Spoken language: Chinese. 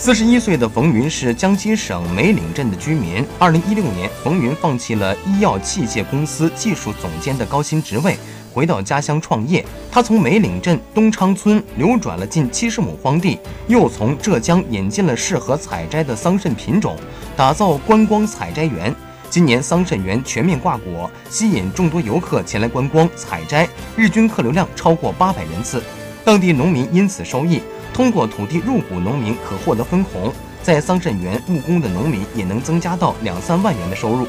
四十一岁的冯云是江西省梅岭镇的居民。二零一六年，冯云放弃了医药器械公司技术总监的高薪职位，回到家乡创业。他从梅岭镇东昌村流转了近七十亩荒地，又从浙江引进了适合采摘的桑葚品种，打造观光采摘园。今年桑葚园全面挂果，吸引众多游客前来观光采摘，日均客流量超过八百人次，当地农民因此受益。通过土地入股，农民可获得分红，在桑葚园务工的农民也能增加到两三万元的收入。